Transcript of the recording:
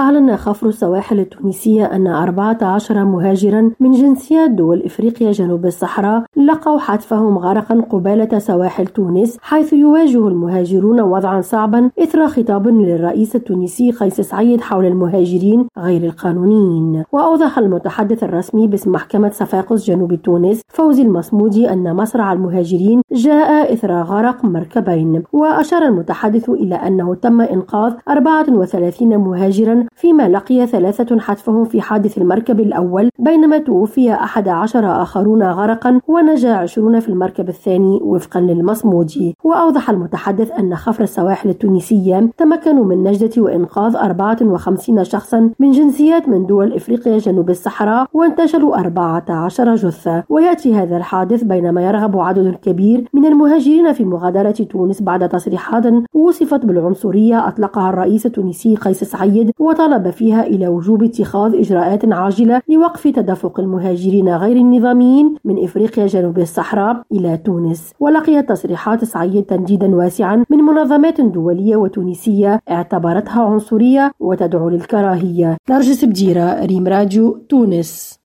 أعلن خفر السواحل التونسية أن 14 مهاجرا من جنسيات دول إفريقيا جنوب الصحراء لقوا حتفهم غرقا قبالة سواحل تونس حيث يواجه المهاجرون وضعا صعبا إثر خطاب للرئيس التونسي قيس سعيد حول المهاجرين غير القانونيين. وأوضح المتحدث الرسمي باسم محكمة صفاقس جنوب تونس فوزي المصمودي أن مصرع المهاجرين جاء إثر غرق مركبين. وأشار المتحدث إلى أنه تم إنقاذ 34 مهاجرا فيما لقي ثلاثة حتفهم في حادث المركب الأول بينما توفي أحد عشر آخرون غرقا ونجا عشرون في المركب الثاني وفقا للمصمودي وأوضح المتحدث أن خفر السواحل التونسية تمكنوا من نجدة وإنقاذ 54 شخصا من جنسيات من دول إفريقيا جنوب الصحراء وانتشلوا 14 جثة. ويأتي هذا الحادث بينما يرغب عدد كبير من المهاجرين في مغادرة تونس بعد تصريحات وصفت بالعنصرية أطلقها الرئيس التونسي قيس سعيد وطلب فيها إلى وجوب اتخاذ إجراءات عاجلة لوقف تدفق المهاجرين غير النظاميين من إفريقيا جنوب الصحراء إلى تونس ولقيت تصريحات سعيد تنديدا واسعا من منظمات دولية وتونسية اعتبرتها عنصرية وتدعو للكراهية. نرجس بديرة ريم راديو تونس.